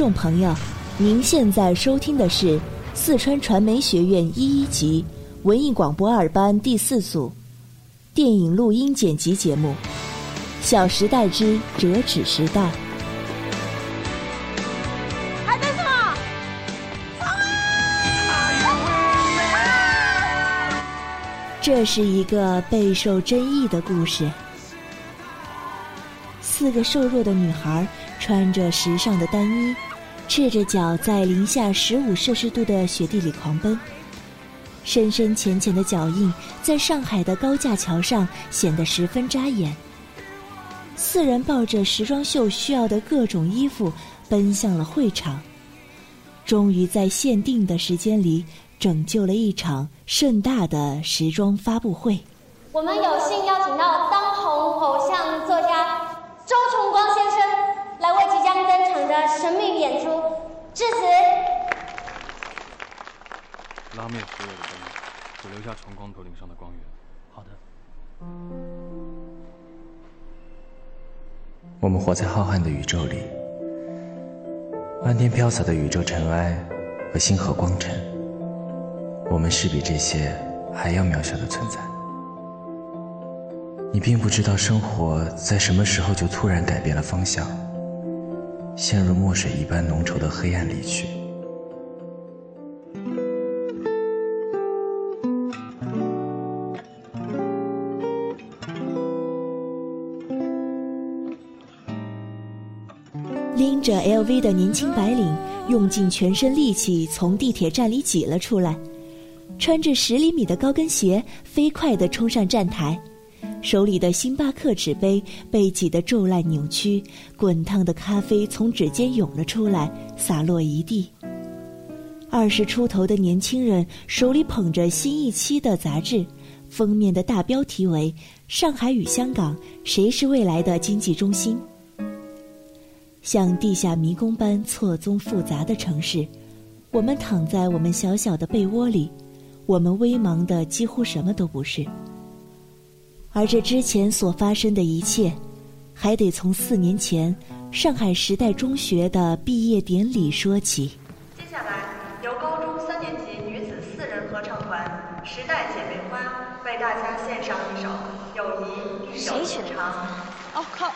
众朋友，您现在收听的是四川传媒学院一一级文艺广播二班第四组电影录音剪辑节目《小时代之折纸时代》。这是一个备受争议的故事。四个瘦弱的女孩穿着时尚的单衣，赤着脚在零下十五摄氏度的雪地里狂奔。深深浅浅的脚印在上海的高架桥上显得十分扎眼。四人抱着时装秀需要的各种衣服，奔向了会场。终于在限定的时间里，拯救了一场盛大的时装发布会。我们有幸邀请到当红偶像作家周崇光先生将登场的神秘演出致辞。拉灭所有的灯，只留下崇光头顶上的光源。好的。我们活在浩瀚的宇宙里，漫天飘洒的宇宙尘埃和星河光尘，我们是比这些还要渺小的存在。你并不知道生活在什么时候就突然改变了方向，陷入墨水一般浓稠的黑暗里去。拎着 LV 的年轻白领用尽全身力气从地铁站里挤了出来，穿着十厘米的高跟鞋飞快地冲上站台，手里的星巴克纸杯被挤得皱烂扭曲，滚烫的咖啡从指尖涌了出来，洒落一地。二十出头的年轻人手里捧着新一期的杂志，封面的大标题为“上海与香港，谁是未来的经济中心”。像地下迷宫般错综复杂的城市，我们躺在我们小小的被窝里，我们微茫的几乎什么都不是。而这之前所发生的一切，还得从四年前上海时代中学的毕业典礼说起。接下来，由高中三年级女子四人合唱团《时代姐妹花》为大家献上一首《友谊必有谁选的情长》。Of course,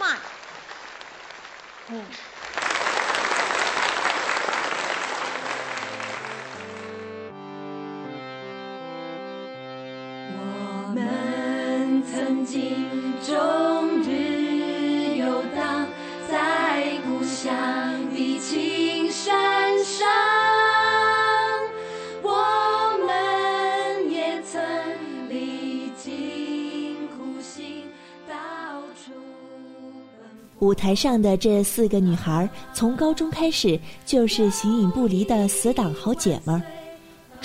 mine. 嗯。们曾经终日游荡在故乡的青山上，我们也曾历尽苦辛，到处奔舞台上的这四个女孩，从高中开始就是形影不离的死党好姐们儿。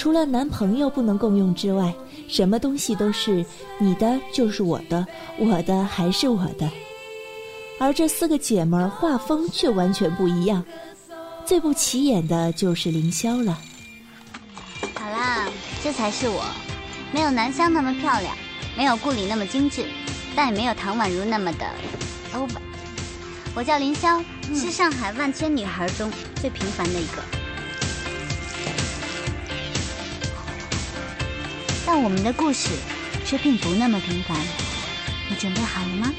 除了男朋友不能共用之外，什么东西都是你的就是我的，我的还是我的。而这四个姐们儿画风却完全不一样，最不起眼的就是凌霄了。好啦，这才是我，没有南湘那么漂亮，没有顾里那么精致，但也没有唐宛如那么的 over。我叫凌霄，是上海万千女孩中最平凡的一个。但我们的故事却并不那么平凡，你准备好了吗？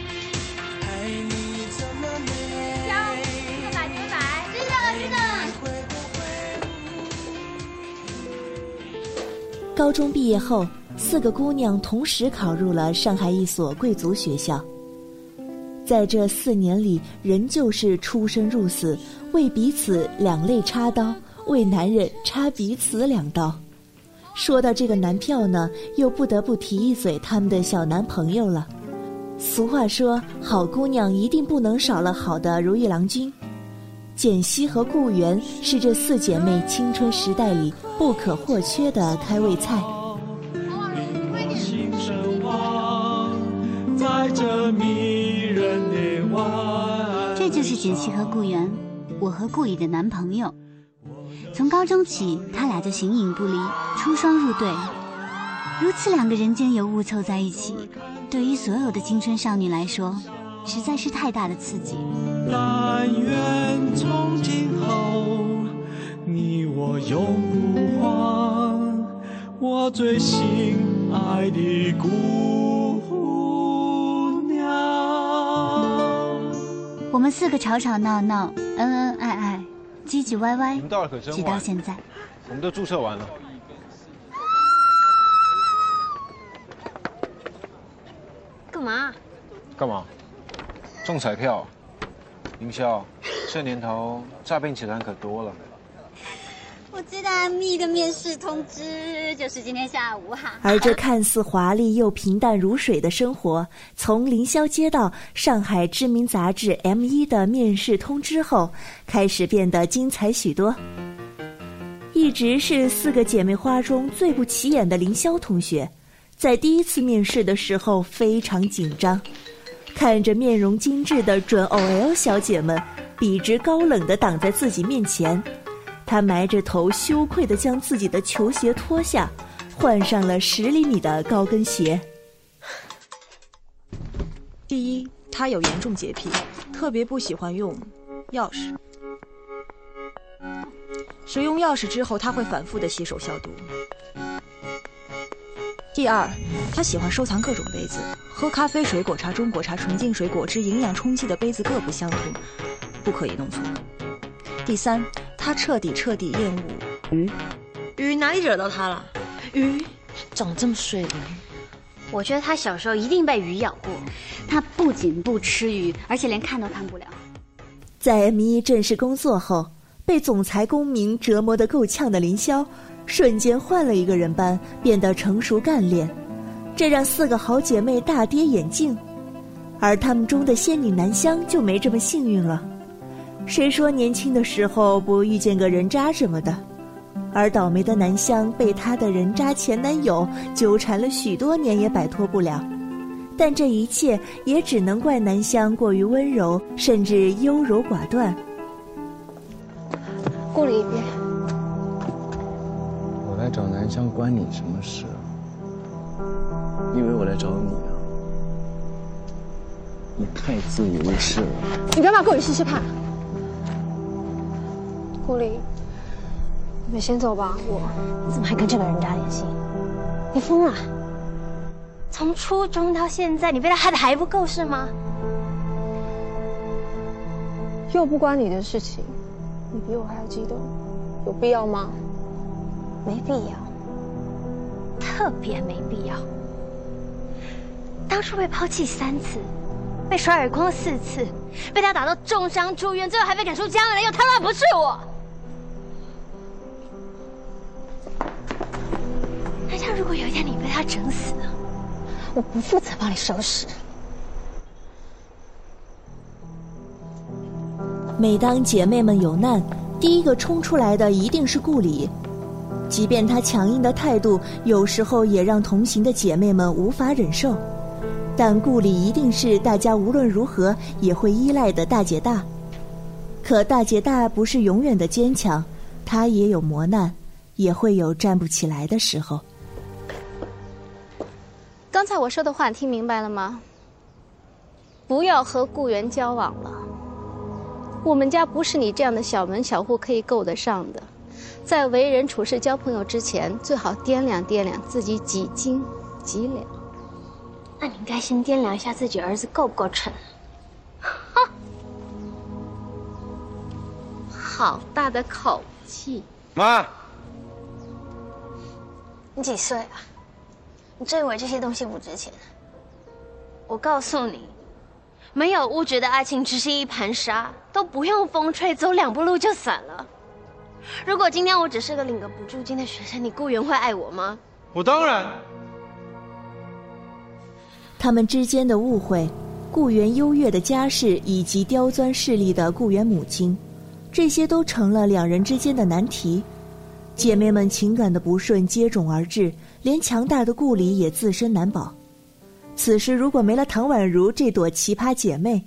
高中毕业后，四个姑娘同时考入了上海一所贵族学校。在这四年里，仍旧是出生入死，为彼此两肋插刀，为男人插彼此两刀。说到这个男票呢，又不得不提一嘴他们的小男朋友了。俗话说，好姑娘一定不能少了好的如意郎君。简溪和顾源是这四姐妹青春时代里不可或缺的开胃菜。这。就是简溪和顾源，我和顾里的男朋友。从高中起，他俩就形影不离，出双入对。如此两个人间尤物凑在一起，对于所有的青春少女来说，实在是太大的刺激。但愿从今后你我永不忘我最心爱的姑娘。我们四个吵吵闹闹，恩恩爱爱，唧唧歪歪挤，到可真直到，现在。我们都注册完了。干嘛？干嘛？中彩票？营销？这年头诈骗集团可多了。我知道 M E 的面试通知就是今天下午哈。而这看似华丽又平淡如水的生活，从凌霄接到上海知名杂志 M 一的面试通知后，开始变得精彩许多。一直是四个姐妹花中最不起眼的凌霄同学，在第一次面试的时候非常紧张，看着面容精致的准 OL 小姐们笔直高冷地挡在自己面前。他埋着头，羞愧地将自己的球鞋脱下，换上了十厘米的高跟鞋。第一，他有严重洁癖，特别不喜欢用钥匙。使用钥匙之后，他会反复的洗手消毒。第二，他喜欢收藏各种杯子，喝咖啡、水果茶、中国茶、纯净水果汁、营养充气的杯子各不相同，不可以弄错。第三，他彻底彻底厌恶鱼。鱼哪里惹到他了？鱼长这么水灵，我觉得他小时候一定被鱼咬过。他不仅不吃鱼，而且连看都看不了。在 M 一正式工作后，被总裁公明折磨得够呛的林霄，瞬间换了一个人般，变得成熟干练，这让四个好姐妹大跌眼镜。而她们中的仙女南香就没这么幸运了。谁说年轻的时候不遇见个人渣什么的？而倒霉的南香被她的人渣前男友纠缠了许多年，也摆脱不了。但这一切也只能怪南香过于温柔，甚至优柔寡断。顾里，别我来找南香关你什么事啊？以为我来找你啊？你太自以为是了。你干嘛过去试试看？顾里，你们先走吧。我你怎么还跟这个人渣联系？你疯了？从初中到现在，你被他害的还不够是吗？又不关你的事情，你比我还要激动，有必要吗？没必要，特别没必要。当初被抛弃三次，被甩耳光四次，被他打到重伤住院，最后还被赶出家门的，又他妈不是我。那如果有一天你被他整死呢，我不负责帮你收拾。每当姐妹们有难，第一个冲出来的一定是顾里。即便她强硬的态度，有时候也让同行的姐妹们无法忍受，但顾里一定是大家无论如何也会依赖的大姐大。可大姐大不是永远的坚强，她也有磨难，也会有站不起来的时候。刚才我说的话，你听明白了吗？不要和雇员交往了。我们家不是你这样的小门小户可以够得上的。在为人处事、交朋友之前，最好掂量掂量自己几斤几两。那你应该先掂量一下自己儿子够不够沉。哈，好大的口气！妈，你几岁啊？你真以为这些东西不值钱？我告诉你，没有物质的爱情只是一盘沙，都不用风吹，走两步路就散了。如果今天我只是个领个补助金的学生，你顾源会爱我吗？我当然。他们之间的误会，顾源优越的家世以及刁钻势力的顾源母亲，这些都成了两人之间的难题。姐妹们情感的不顺接踵而至，连强大的顾里也自身难保。此时如果没了唐宛如这朵奇葩姐妹，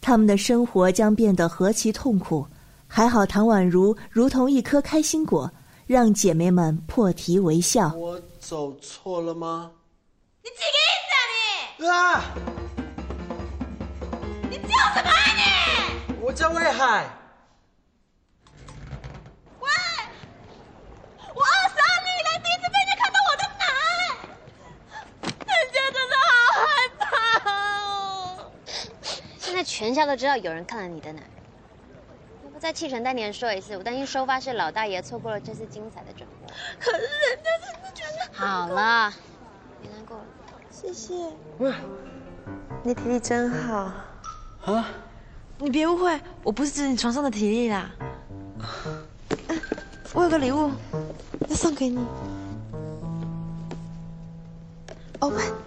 她们的生活将变得何其痛苦。还好唐宛如如同一颗开心果，让姐妹们破涕为笑。我走错了吗？你几个意思啊你？啊！你叫魏海。喂，我二十二年以来第一次被人家看到我的奶，人家真的好害怕哦。现在全校都知道有人看了你的奶，要不再气沉丹田说一次？我担心收发室老大爷错过了这次精彩的转播。可是人家真的觉得好了，别难过了。谢谢。喂，你体力真好。啊？你别误会，我不是指你床上的体力啦。我有个礼物，要送给你。open open。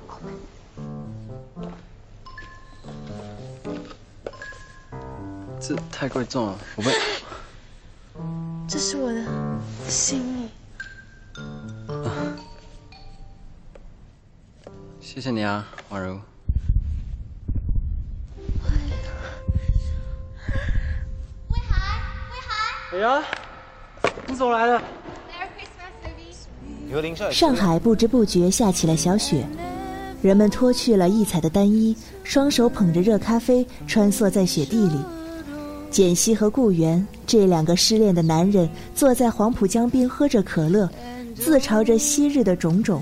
这太贵重了，我不。这是我的心意。谢谢你啊，婉如。哎呀，你怎么来了？上海不知不觉下起了小雪，人们脱去了异彩的单衣，双手捧着热咖啡，穿梭在雪地里。简溪和顾源这两个失恋的男人坐在黄浦江边喝着可乐，自嘲着昔日的种种。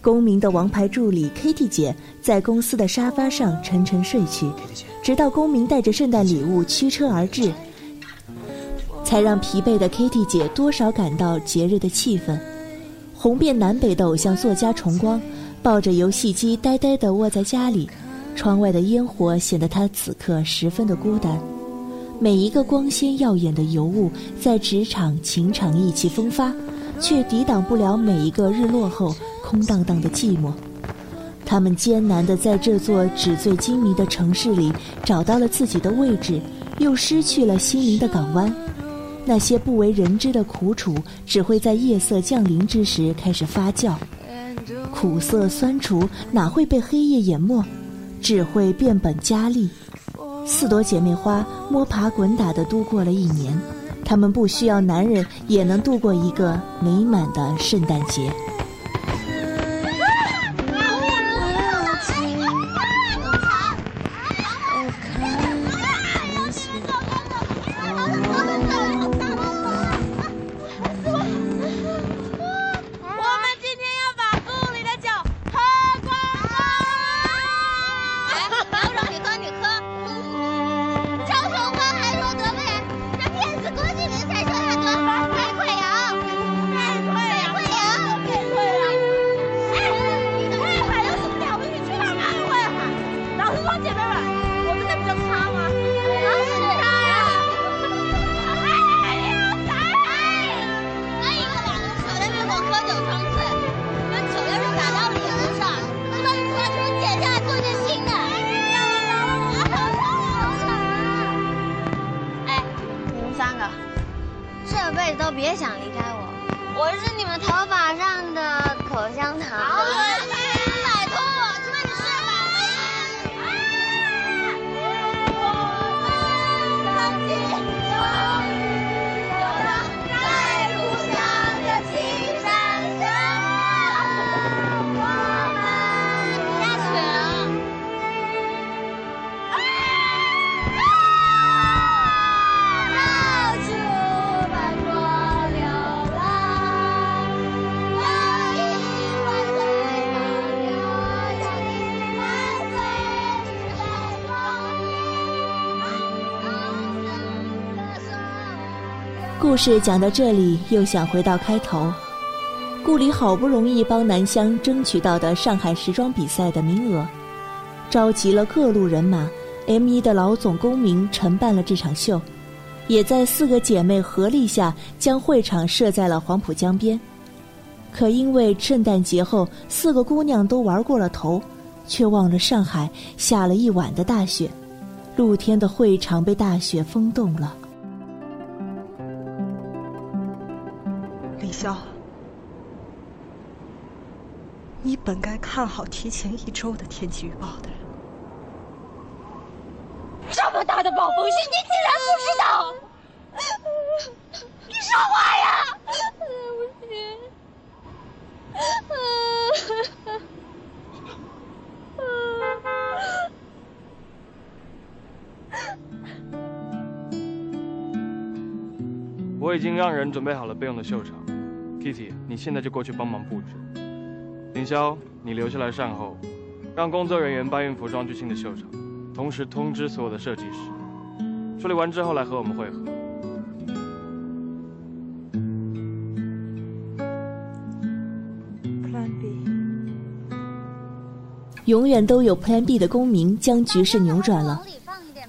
公明的王牌助理 Kitty 姐在公司的沙发上沉沉睡去，直到公明带着圣诞礼物驱车而至。才让疲惫的 Kitty 姐多少感到节日的气氛。红遍南北的偶像作家重光，抱着游戏机呆呆地窝在家里，窗外的烟火显得他此刻十分的孤单。每一个光鲜耀眼的尤物，在职场情场意气风发，却抵挡不了每一个日落后空荡荡的寂寞。他们艰难地在这座纸醉金迷的城市里找到了自己的位置，又失去了心灵的港湾。那些不为人知的苦楚，只会在夜色降临之时开始发酵。苦涩酸楚哪会被黑夜淹没，只会变本加厉。四朵姐妹花摸爬滚打的度过了一年，她们不需要男人也能度过一个美满的圣诞节。别想离开我。我是你们头发上的口香糖。故事讲到这里，又想回到开头。顾里好不容易帮南湘争取到的上海时装比赛的名额，召集了各路人马，M 一的老总公明承办了这场秀，也在四个姐妹合力下将会场设在了黄浦江边。可因为圣诞节后四个姑娘都玩过了头，却忘了上海下了一晚的大雪，露天的会场被大雪封冻了。你本该看好提前一周的天气预报的。这么大的暴风雪，你竟然不知道？你说话呀！对不起。我已经让人准备好了备用的秀场，Kitty，你现在就过去帮忙布置。凌霄，你留下来善后，让工作人员搬运服装去新的秀场，同时通知所有的设计师。处理完之后来和我们会合。Plan B。永远都有 Plan B 的公民将局势扭转了。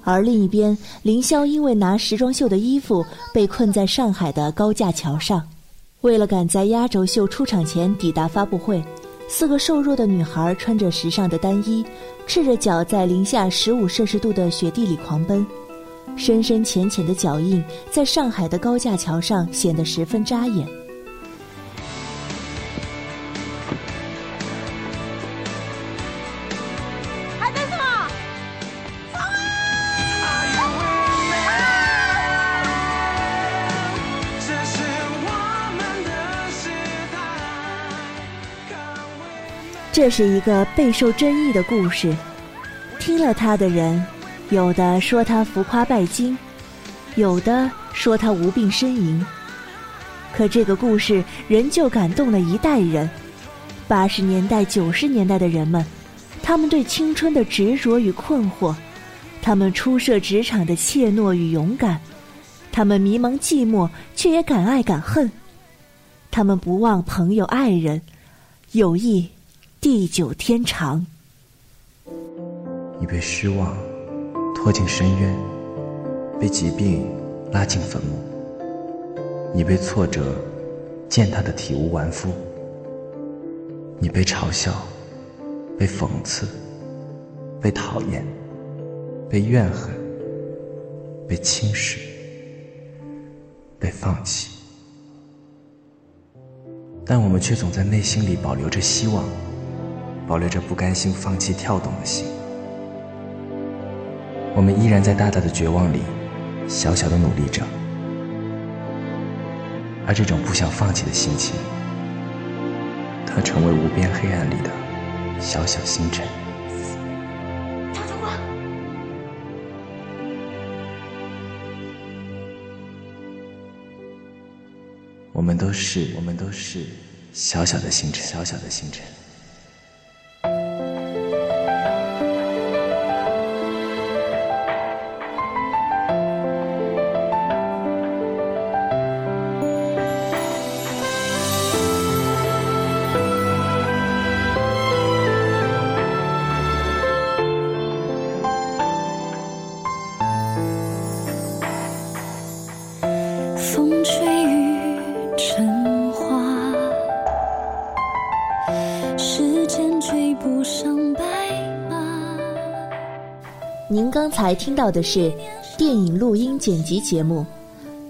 而另一边，凌霄因为拿时装秀的衣服被困在上海的高架桥上。为了赶在压轴秀出场前抵达发布会，四个瘦弱的女孩穿着时尚的单衣，赤着脚在零下十五摄氏度的雪地里狂奔，深深浅浅的脚印在上海的高架桥上显得十分扎眼。这是一个备受争议的故事，听了他的人，有的说他浮夸拜金，有的说他无病呻吟。可这个故事仍旧感动了一代人，八十年代、九十年代的人们，他们对青春的执着与困惑，他们初涉职场的怯懦与勇敢，他们迷茫寂寞却也敢爱敢恨，他们不忘朋友爱人，友谊地久天长。你被失望拖进深渊，被疾病拉进坟墓；你被挫折践踏的体无完肤；你被嘲笑，被讽刺，被讨厌，被怨恨，被轻视，被放弃。但我们却总在内心里保留着希望，保留着不甘心放弃跳动的心。我们依然在大大的绝望里，小小的努力着，而这种不想放弃的心情，它成为无边黑暗里的小小星辰。我们都是，我们都是小小的星辰，小小的星辰。您刚才听到的是电影录音剪辑节目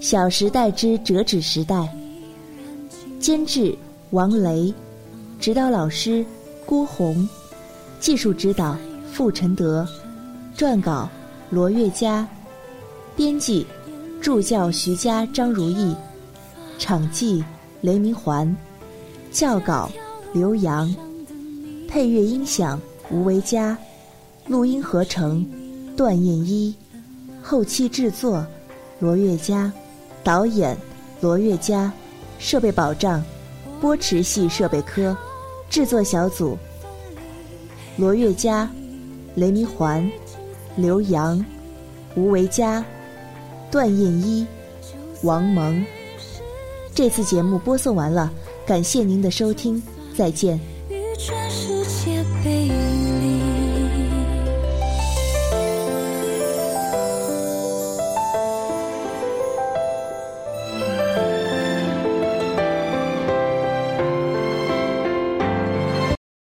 《小时代之折纸时代》，监制王雷，指导老师郭红，技术指导傅承德，撰稿罗月佳，编辑助教徐佳、张如意，场记雷明环，校稿刘洋，配乐音响吴维佳，录音合成段燕一，后期制作罗月佳，导演罗月佳，设备保障波池系设备科，制作小组罗月佳、雷明环、刘洋、吴维佳。段燕一、王蒙。这次节目播送完了，感谢您的收听，再见。